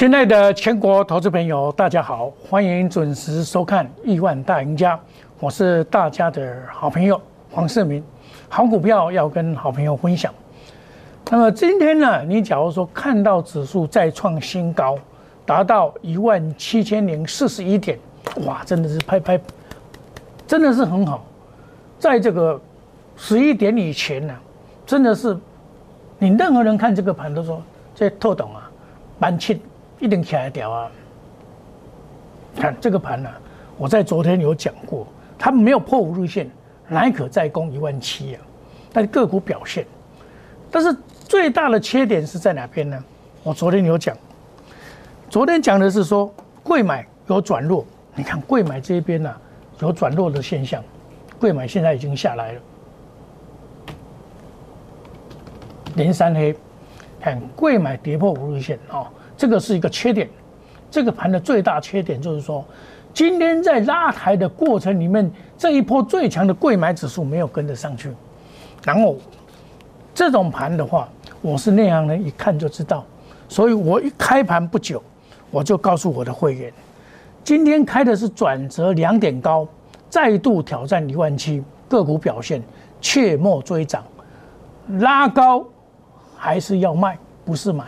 亲爱的全国投资朋友，大家好，欢迎准时收看《亿万大赢家》，我是大家的好朋友黄世明。好股票要跟好朋友分享。那么今天呢，你假如说看到指数再创新高，达到一万七千零四十一点，哇，真的是拍拍，真的是很好。在这个十一点以前呢，真的是你任何人看这个盘都说这特懂啊，蛮轻。一定起来掉啊！看这个盘呢，我在昨天有讲过，它没有破五日线，乃可再攻一万七啊。但个股表现，但是最大的缺点是在哪边呢？我昨天有讲，昨天讲的是说贵买有转弱，你看贵买这边呢有转弱的现象，贵买现在已经下来了，连三黑，看贵买跌破五日线啊。这个是一个缺点，这个盘的最大缺点就是说，今天在拉抬的过程里面，这一波最强的贵买指数没有跟得上去。然后，这种盘的话，我是内行人，一看就知道。所以我一开盘不久，我就告诉我的会员，今天开的是转折两点高，再度挑战一万七，个股表现切莫追涨，拉高还是要卖，不是买。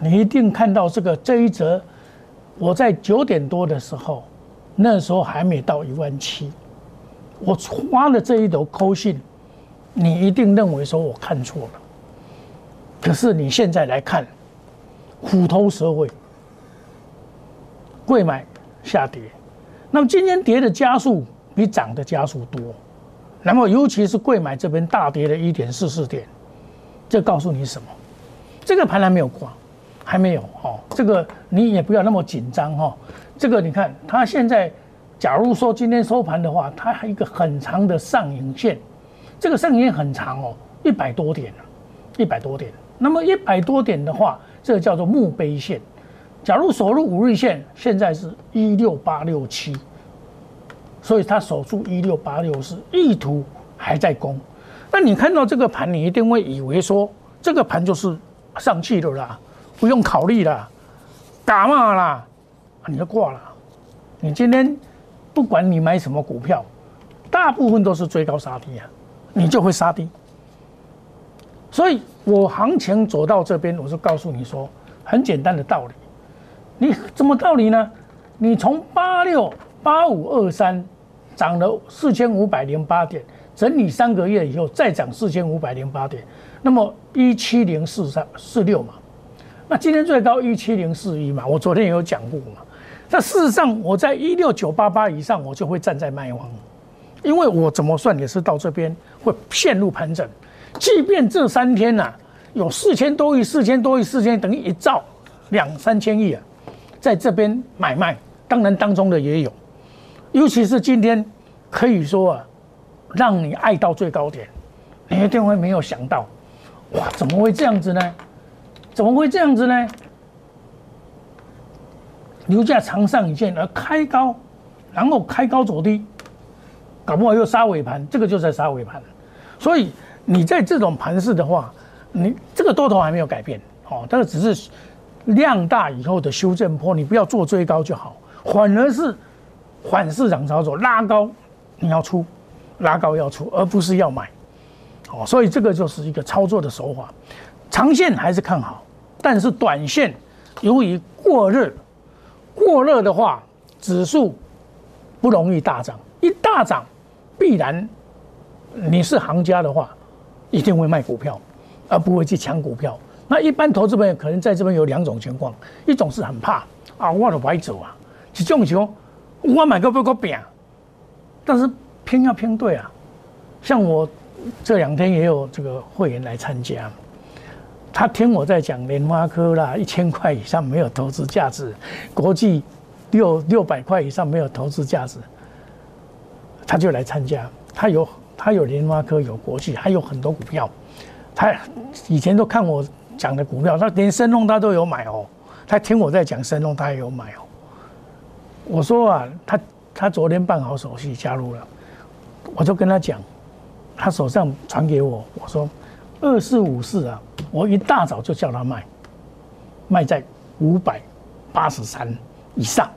你一定看到这个这一则，我在九点多的时候，那时候还没到一万七，我发了这一头扣信，你一定认为说我看错了。可是你现在来看，虎头蛇尾，贵买下跌，那么今天跌的加速比涨的加速多，那么尤其是贵买这边大跌了一点四四点，这告诉你什么？这个盘还没有挂。还没有哦，这个你也不要那么紧张哈。这个你看，它现在，假如说今天收盘的话，它还一个很长的上影线，这个上影线很长哦，一百多点一百多点。那么一百多点的话，这个叫做墓碑线。假如守住五日线，现在是一六八六七，所以它守住一六八六是意图还在攻。那你看到这个盘，你一定会以为说这个盘就是上去了啦。不用考虑了，打嘛啦，你就挂了。你今天不管你买什么股票，大部分都是追高杀低啊，你就会杀低。所以我行情走到这边，我就告诉你说，很简单的道理。你怎么道理呢？你从八六八五二三涨了四千五百零八点，整理三个月以后再涨四千五百零八点，那么一七零四三四六嘛。那今天最高一七零四一嘛，我昨天也有讲过嘛。那事实上，我在一六九八八以上，我就会站在卖方，因为我怎么算也是到这边会陷入盘整。即便这三天呐有四千多亿、四千多亿、四千等于一兆两三千亿啊，在这边买卖，当然当中的也有，尤其是今天可以说啊，让你爱到最高点，你一定会没有想到，哇，怎么会这样子呢？怎么会这样子呢？留价长上影线而开高，然后开高走低，搞不好又杀尾盘，这个就在杀尾盘。所以你在这种盘势的话，你这个多头还没有改变，哦，这个只是量大以后的修正坡，你不要做追高就好，反而是反市场操作，拉高你要出，拉高要出，而不是要买，哦，所以这个就是一个操作的手法。长线还是看好，但是短线由于过热，过热的话，指数不容易大涨。一大涨，必然你是行家的话，一定会卖股票，而不会去抢股票。那一般投资朋友可能在这边有两种情况：一种是很怕啊，我都白走啊；这种情况，我买个不够饼，但是偏要偏对啊。像我这两天也有这个会员来参加。他听我在讲联发科啦，一千块以上没有投资价值，国际六六百块以上没有投资价值，他就来参加。他有他有联发科，有国际，还有很多股票。他以前都看我讲的股票，他连申龙他都有买哦。他听我在讲申龙，他也有买哦。我说啊，他他昨天办好手续加入了，我就跟他讲，他手上传给我，我说二四五四啊。我一大早就叫他卖，卖在五百八十三以上。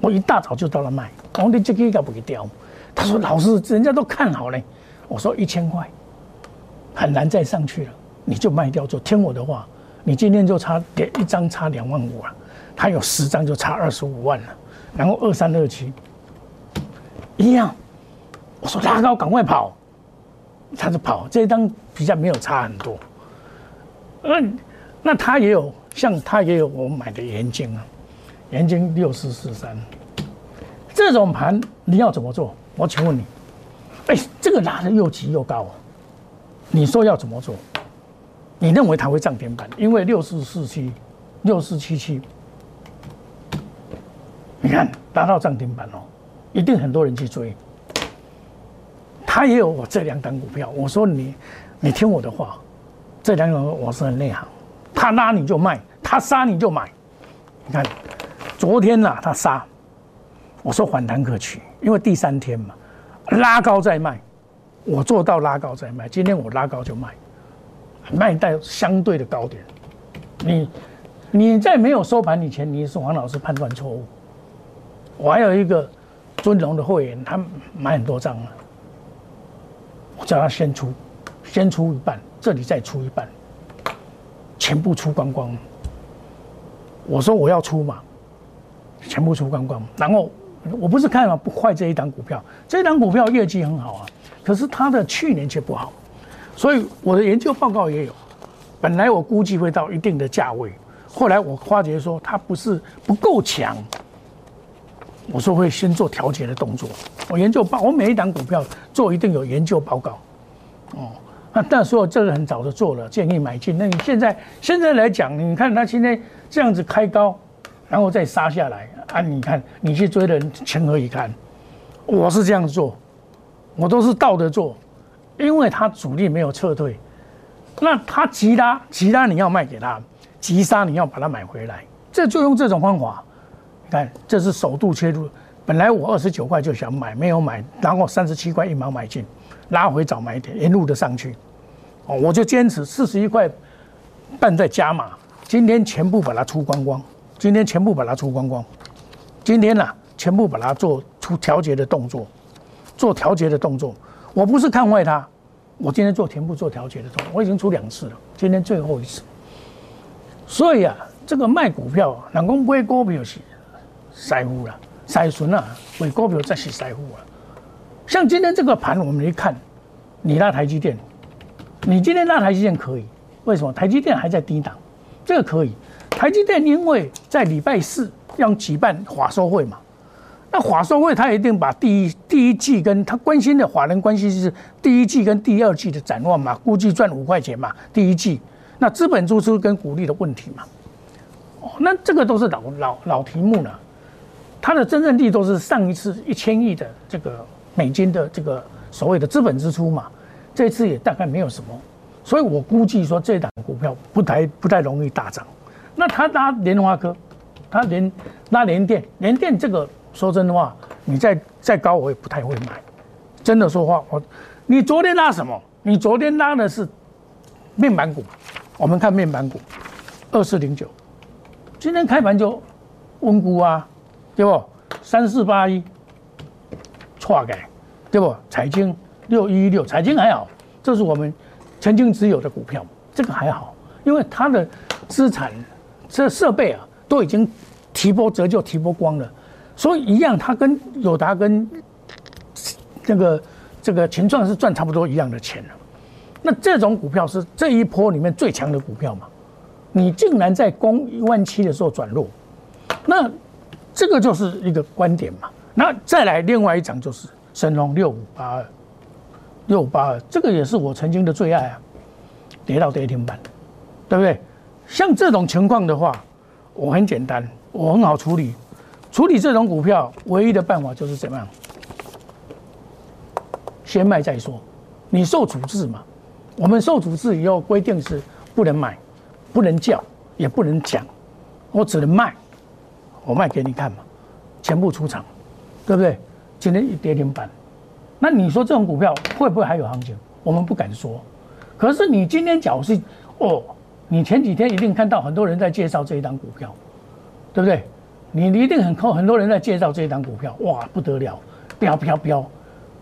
我一大早就到了卖，我的这个应该不会掉。他说：“老师，人家都看好嘞。”我说：“一千块很难再上去了，你就卖掉，就听我的话。你今天就差点一张差两万五了，他有十张就差二十五万了。然后二三二七一样，我说拉高赶快跑，他就跑。这一张比较没有差很多。嗯，那他也有像他也有我买的盐金啊。”盐金六四四三，这种盘你要怎么做？我请问你，哎，这个拉的又急又高，你说要怎么做？你认为它会涨停板？因为六四四七、六四七七，你看达到涨停板哦，一定很多人去追。他也有我这两档股票，我说你，你听我的话，这两档我是很内行，他拉你就卖，他杀你就买，你看。昨天呐，他杀，我说反弹可取，因为第三天嘛，拉高再卖，我做到拉高再卖。今天我拉高就卖，卖在相对的高点。你你在没有收盘以前，你是王老师判断错误。我还有一个尊龙的会员，他买很多张了，叫他先出，先出一半，这里再出一半，全部出光光。我说我要出嘛。全部出光光，然后我不是看了不坏这一档股票，这一档股票业绩很好啊，可是它的去年却不好，所以我的研究报告也有，本来我估计会到一定的价位，后来我发觉说它不是不够强，我说会先做调节的动作。我研究报，我每一档股票做一定有研究报告，哦，那但说这个很早就做了，建议买进。那你现在现在来讲，你看它现在这样子开高。然后再杀下来啊！你看，你去追的人情何以堪？我是这样做，我都是倒着做，因为他主力没有撤退，那他急拉急拉，你要卖给他，急杀你要把它买回来，这就用这种方法。看，这是首度切入，本来我二十九块就想买，没有买，然后三十七块一毛买进，拉回早买点，一路的上去，哦，我就坚持四十一块半再加码，今天全部把它出光光。今天全部把它出光光，今天呢，全部把它做出调节的动作，做调节的动作。我不是看坏它，我今天做全部做调节的动作，我已经出两次了，今天最后一次。所以啊，这个卖股票，人讲买股票是财富了，财损啊，买股票才是财富啊。像今天这个盘，我们一看，你拉台积电，你今天拉台积电可以，为什么？台积电还在低档，这个可以。台积电因为在礼拜四要举办华收会嘛，那华收会他一定把第一第一季跟他关心的华人关系是第一季跟第二季的展望嘛，估计赚五块钱嘛，第一季那资本支出跟股利的问题嘛，哦，那这个都是老老老题目了，它的真正利都是上一次一千亿的这个美金的这个所谓的资本支出嘛，这次也大概没有什么，所以我估计说这档股票不太不太容易大涨。那他拉莲花科，他连拉联电，联电这个说真的话，你再再高我也不太会买。真的说话，我你昨天拉什么？你昨天拉的是面板股，我们看面板股，二四零九，今天开盘就温估啊，对不？三四八一，错改，对不？财经六一六，财经还好，这是我们曾经持有的股票，这个还好，因为它的资产。这设备啊，都已经提拨折旧提拨光了，所以一样，它跟友达跟这个这个秦创是赚差不多一样的钱了。那这种股票是这一波里面最强的股票嘛？你竟然在攻一万七的时候转弱，那这个就是一个观点嘛。那再来另外一张就是神龙六五八二，六五八二这个也是我曾经的最爱啊，跌到跌停板，对不对？像这种情况的话，我很简单，我很好处理。处理这种股票，唯一的办法就是怎么样？先卖再说。你受处置嘛？我们受处置以后规定是不能买，不能叫，也不能讲，我只能卖。我卖给你看嘛，全部出场，对不对？今天一跌停板，那你说这种股票会不会还有行情？我们不敢说。可是你今天假如是哦。你前几天一定看到很多人在介绍这一档股票，对不对？你一定很靠很多人在介绍这一档股票，哇，不得了，飙飙飙，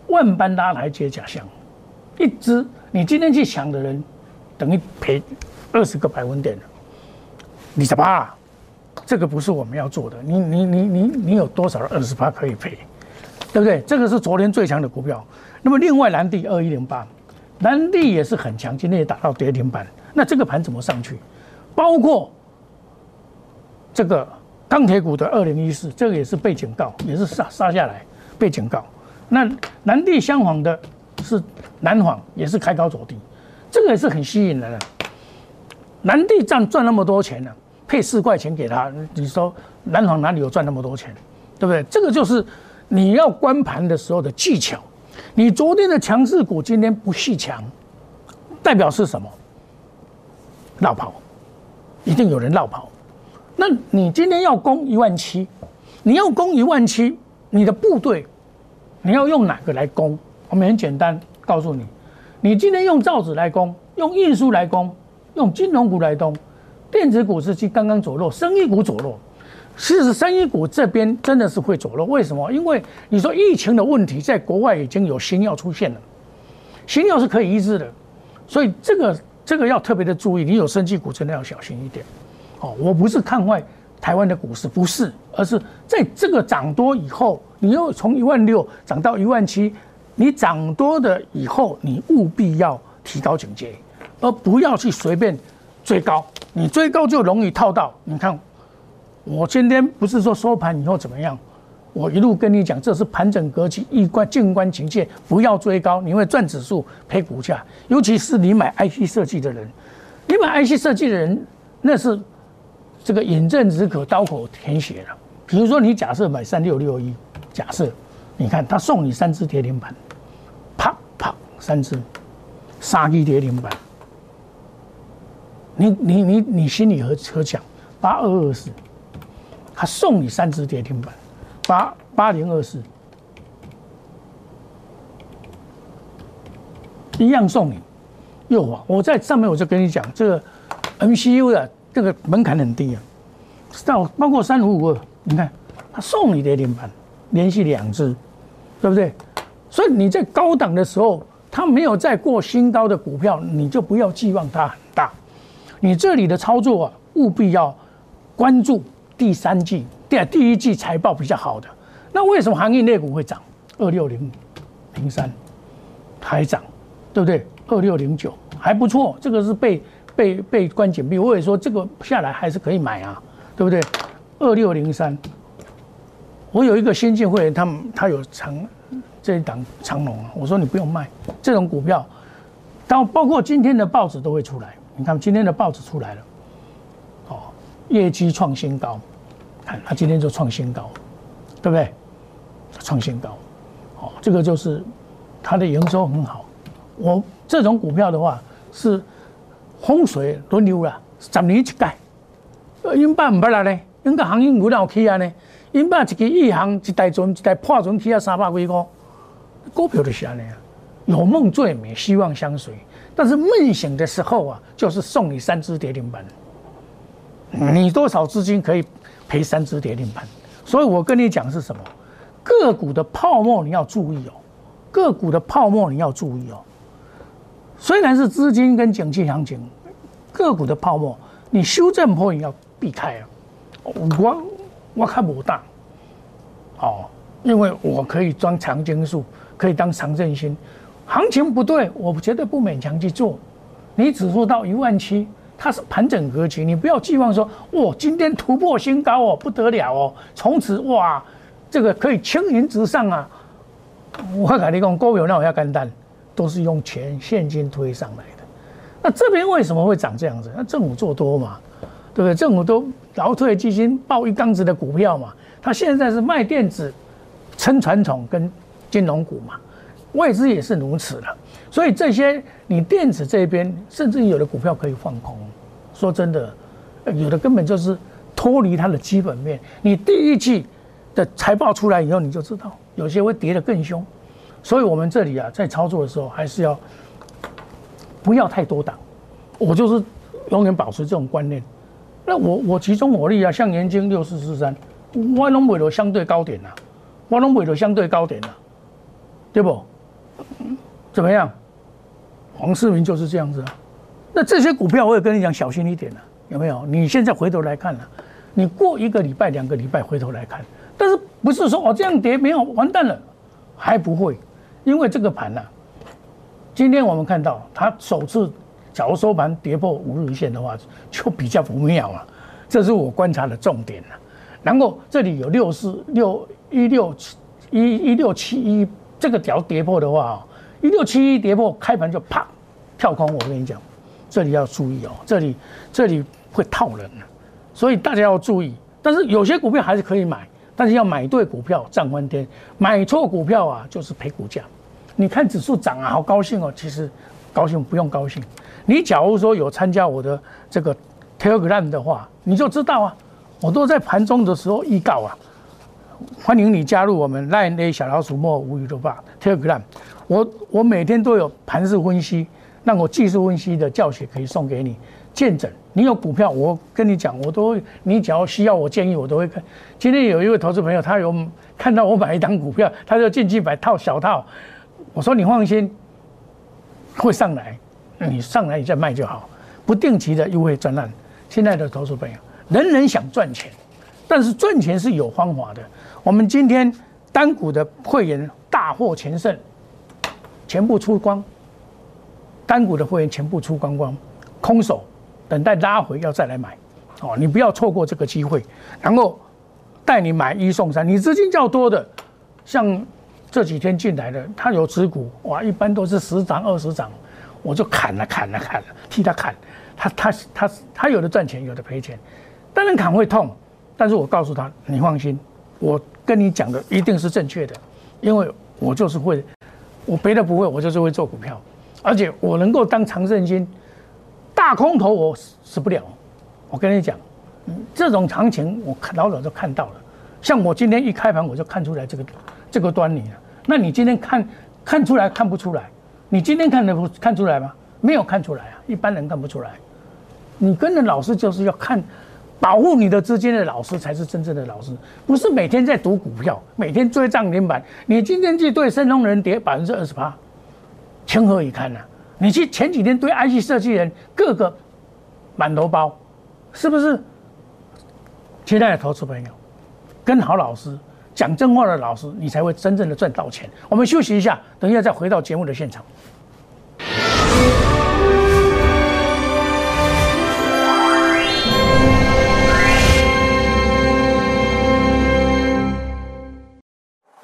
万般拉来接假象，一只你今天去抢的人，等于赔二十个百分点了，你什么？这个不是我们要做的，你你你你你有多少二十八可以赔，对不对？这个是昨天最强的股票。那么另外蓝地二一零八，蓝地也是很强，今天也打到跌停板。那这个盘怎么上去？包括这个。钢铁股的二零一四，这个也是被警告，也是杀杀下来被警告。那南地相仿的是南纺，也是开高走低，这个也是很吸引人的。南地赚赚那么多钱呢，配四块钱给他，你说南航哪里有赚那么多钱？对不对？这个就是你要关盘的时候的技巧。你昨天的强势股今天不续强，代表是什么？绕跑，一定有人绕跑。那你今天要攻一万七，你要攻一万七，你的部队你要用哪个来攻？我们很简单告诉你，你今天用造纸来攻，用运输来攻，用金融股来攻，电子股是去刚刚走弱，生意股走弱。其实生意股这边真的是会走弱，为什么？因为你说疫情的问题，在国外已经有新药出现了，新药是可以医治的，所以这个这个要特别的注意，你有生技股真的要小心一点。哦，我不是看坏台湾的股市，不是，而是在这个涨多以后，你又从一万六涨到一万七，你涨多的以后，你务必要提高警戒，而不要去随便追高，你追高就容易套到。你看，我今天不是说收盘以后怎么样，我一路跟你讲，这是盘整格局，一关静观情切，不要追高，你会赚指数赔股价，尤其是你买 IC 设计的人，你买 IC 设计的人，那是。这个饮鸩止渴，刀口舔血了。比如说，你假设买三六六一，假设，你看他送你三只跌停板，啪啪三只，杀鸡跌停板，你你你你心里何何想？八二二四，他送你三只跌停板，八八零二四，一样送你。又啊，我在上面我就跟你讲，这个 MCU 的。这个门槛很低啊，到包括三五五二，你看他送你跌停板，连续两只，对不对？所以你在高档的时候，它没有再过新高的股票，你就不要寄望它很大。你这里的操作啊，务必要关注第三季、第第一季财报比较好的。那为什么行业类股会涨？二六零零三还涨，对不对？二六零九还不错，这个是被。被被关紧闭，我也说这个下来还是可以买啊，对不对？二六零三，我有一个先进会员，他们他有长这一档长龙啊，我说你不用卖这种股票，到包括今天的报纸都会出来，你看今天的报纸出来了，哦，业绩创新高，看他今天就创新高，对不对？创新高，哦，这个就是它的营收很好，我这种股票的话是。风水轮流了，十年一届。因爸唔捌来呢，因个行业股哪有起啊呢？因爸一个一行一代船一代破船起啊三百几块，股票就是安尼啊。有梦最美，希望相随。但是梦醒的时候啊，就是送你三只跌停板。你多少资金可以赔三只跌停板？所以我跟你讲是什么？个股的泡沫你要注意哦，个股的泡沫你要注意哦。虽然是资金跟景气行情，个股的泡沫，你修正波也要避开啊。我我看不大，哦，因为我可以装长金数，可以当长振兴。行情不对，我绝对不勉强去做。你指数到一万七，它是盘整格局，你不要寄望说，哇，今天突破新高哦，不得了哦，从此哇，这个可以青云直上啊。我跟你讲，股票那我要干单。都是用钱现金推上来的，那这边为什么会涨这样子？那政府做多嘛，对不对？政府都劳退基金抱一缸子的股票嘛，他现在是卖电子、撑传统跟金融股嘛，外资也是如此的。所以这些你电子这边，甚至有的股票可以放空。说真的，有的根本就是脱离它的基本面。你第一季的财报出来以后，你就知道有些会跌得更凶。所以，我们这里啊，在操作的时候，还是要不要太多档。我就是永远保持这种观念。那我我集中火力啊，像年金六四四三，我拢买到相对高点呐，我拢买到相对高点呐，对不？怎么样？黄世明就是这样子啊。那这些股票我也跟你讲，小心一点了，有没有？你现在回头来看了，你过一个礼拜、两个礼拜回头来看，但是不是说哦这样跌没有完蛋了，还不会，因为这个盘呢，今天我们看到它首次假如收盘跌破五日线的话，就比较不妙了，这是我观察的重点了。然后这里有六四六一六七一一六七一这个条跌破的话一六七一跌破开盘就啪跳空，我跟你讲。这里要注意哦，这里这里会套人所以大家要注意。但是有些股票还是可以买，但是要买对股票涨翻天，买错股票啊就是赔股价。你看指数涨啊，好高兴哦，其实高兴不用高兴。你假如说有参加我的这个 Telegram 的话，你就知道啊，我都在盘中的时候预告啊，欢迎你加入我们 Line A 小老鼠莫无语的吧 Telegram，我我每天都有盘势分析。那我技术分析的教学可以送给你，见证。你有股票，我跟你讲，我都你只要需要我建议，我都会看。今天有一位投资朋友，他有看到我买一张股票，他就进去买套小套。我说你放心，会上来，你上来你再卖就好。不定期的优惠专案，现在的投资朋友，人人想赚钱，但是赚钱是有方法的。我们今天单股的会员大获全胜，全部出光。单股的会员全部出光光，空手等待拉回要再来买，哦，你不要错过这个机会。然后带你买一送三，你资金较多的，像这几天进来的，他有持股，哇，一般都是十张二十张，我就砍了砍了砍了，替他砍，他他他他有的赚钱，有的赔钱，当然砍会痛，但是我告诉他，你放心，我跟你讲的一定是正确的，因为我就是会，我别的不会，我就是会做股票。而且我能够当长胜军，大空头我死不了。我跟你讲，这种行情我看老早就看到了。像我今天一开盘我就看出来这个这个端倪了。那你今天看看出来看不出来？你今天看得不看出来吗？没有看出来啊，一般人看不出来。你跟着老师就是要看保护你的资金的老师才是真正的老师，不是每天在赌股票，每天追涨停板。你今天去对申通人跌百分之二十八。情何以堪呢？你去前几天对 IC 设计人各个满头包，是不是？亲爱的投资朋友，跟好老师讲真话的老师，你才会真正的赚到钱。我们休息一下，等一下再回到节目的现场。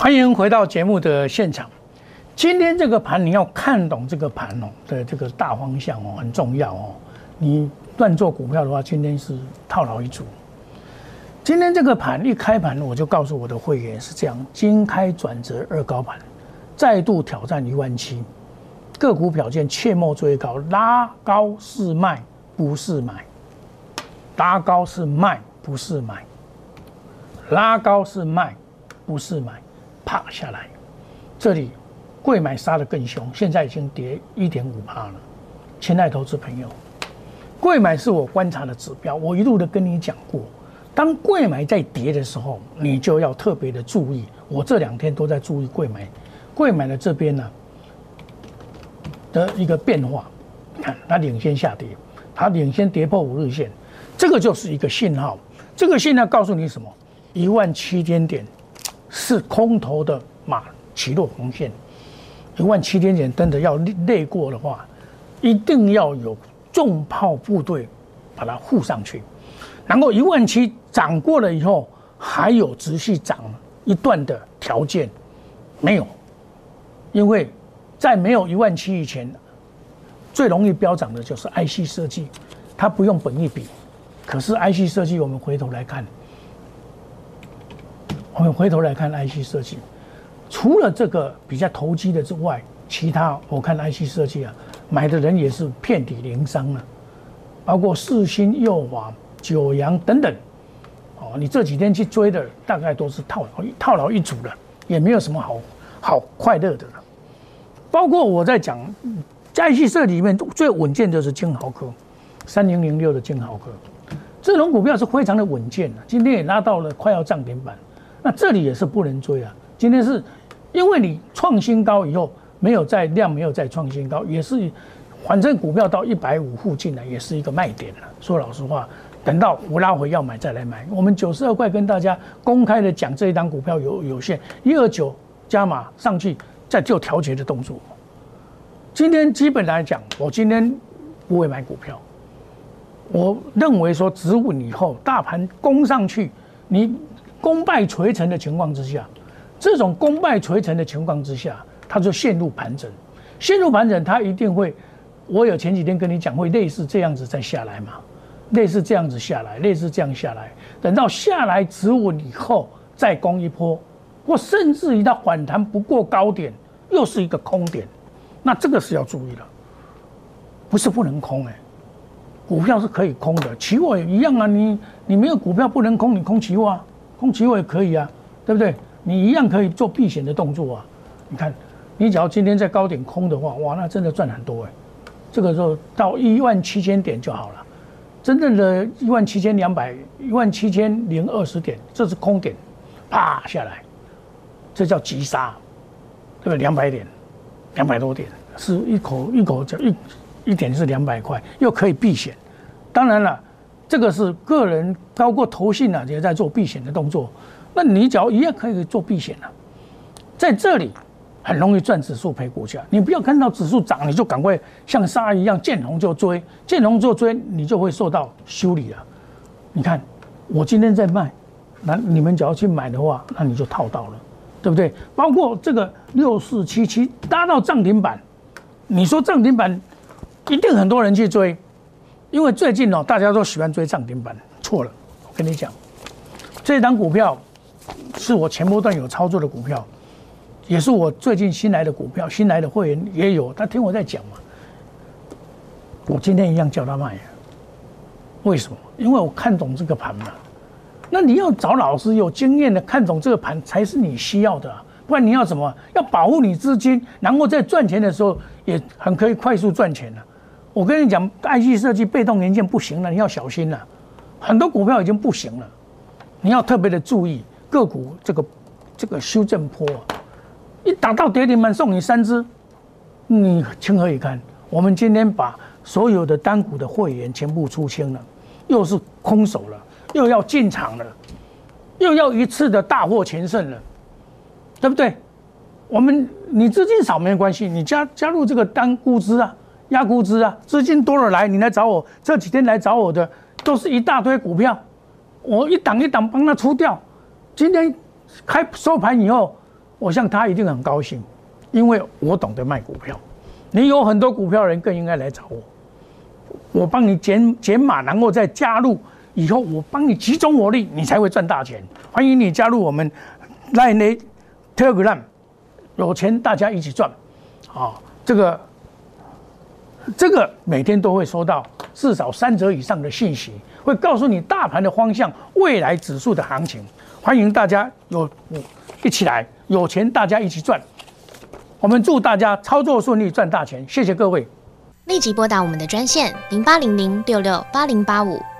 欢迎回到节目的现场。今天这个盘你要看懂这个盘哦的这个大方向哦很重要哦。你乱做股票的话，今天是套牢一组。今天这个盘一开盘，我就告诉我的会员是这样：金开转折二高盘，再度挑战一万七。个股表现切莫追高，拉高是卖，不是买；拉高是卖，不是买；拉高是卖，不是买。趴下来，这里贵买杀的更凶，现在已经跌一点五帕了。亲爱投资朋友，贵买是我观察的指标，我一路的跟你讲过，当贵买在跌的时候，你就要特别的注意。我这两天都在注意贵买，贵买的这边呢的一个变化，看它领先下跌，它领先跌破五日线，这个就是一个信号。这个信号告诉你什么？一万七千点是空头的马起落红线，一万七千点真的要累过的话，一定要有重炮部队把它护上去。然后一万七涨过了以后，还有持续涨一段的条件没有，因为在没有一万七以前，最容易飙涨的就是 IC 设计，它不用本一比。可是 IC 设计，我们回头来看，我们回头来看 IC 设计，除了这个比较投机的之外，其他我看 IC 设计啊，买的人也是遍体鳞伤啊，包括四星、右华、九阳等等，哦，你这几天去追的大概都是套牢套牢一组的，也没有什么好好快乐的了。包括我在讲 IC 设计里面最稳健就是金豪科，三零零六的金豪科。这种股票是非常的稳健的，今天也拉到了快要涨停板，那这里也是不能追啊。今天是因为你创新高以后没有再量，没有再创新高，也是反正股票到一百五附近呢，也是一个卖点了。说老实话，等到我拉回要买再来买。我们九十二块跟大家公开的讲，这一档股票有有限，一二九加码上去再做调节的动作。今天基本来讲，我今天不会买股票。我认为说止稳以后，大盘攻上去，你功败垂成的情况之下，这种功败垂成的情况之下，它就陷入盘整，陷入盘整，它一定会，我有前几天跟你讲，会类似这样子再下来嘛，类似这样子下来，类似这样下来，等到下来止稳以后再攻一波，或甚至于它反弹不过高点，又是一个空点，那这个是要注意的，不是不能空哎。股票是可以空的，期货也一样啊。你你没有股票不能空，你空期货啊，空期货也可以啊，对不对？你一样可以做避险的动作啊。你看，你只要今天在高点空的话，哇，那真的赚很多哎。这个时候到一万七千点就好了，真正的一万七千两百，一万七千零二十点，这是空点，啪下来，这叫急杀，对不对？两百点，两百多点，是一口一口就一。一点是两百块，又可以避险。当然了，这个是个人，包括投信啊，也在做避险的动作。那你只要一样可以做避险啊，在这里很容易赚指数赔股价。你不要看到指数涨，你就赶快像鲨一样见红就追，见红就追，你就会受到修理了。你看，我今天在卖，那你们只要去买的话，那你就套到了，对不对？包括这个六四七七搭到涨停板，你说涨停板？一定很多人去追，因为最近哦，大家都喜欢追涨停板。错了，我跟你讲，这档股票是我前波段有操作的股票，也是我最近新来的股票，新来的会员也有，他听我在讲嘛。我今天一样叫他卖，为什么？因为我看懂这个盘嘛。那你要找老师有经验的看懂这个盘，才是你需要的。不然你要什么？要保护你资金，然后在赚钱的时候也很可以快速赚钱了。我跟你讲，IC 设计被动元件不行了，你要小心了。很多股票已经不行了，你要特别的注意个股这个这个修正坡，一打到跌停板送你三只，你情何以堪？我们今天把所有的单股的会员全部出清了，又是空手了，又要进场了，又要一次的大获全胜了，对不对？我们你资金少没关系，你加加入这个单估值啊。压估值啊，资金多了来，你来找我，这几天来找我的都是一大堆股票，我一档一档帮他出掉。今天开收盘以后，我想他一定很高兴，因为我懂得卖股票。你有很多股票人更应该来找我，我帮你减减码，然后再加入，以后我帮你集中火力，你才会赚大钱。欢迎你加入我们 Line Telegram，有钱大家一起赚，啊，这个。这个每天都会收到至少三折以上的信息，会告诉你大盘的方向、未来指数的行情。欢迎大家有一起来，有钱大家一起赚。我们祝大家操作顺利，赚大钱。谢谢各位。立即拨打我们的专线零八零零六六八零八五。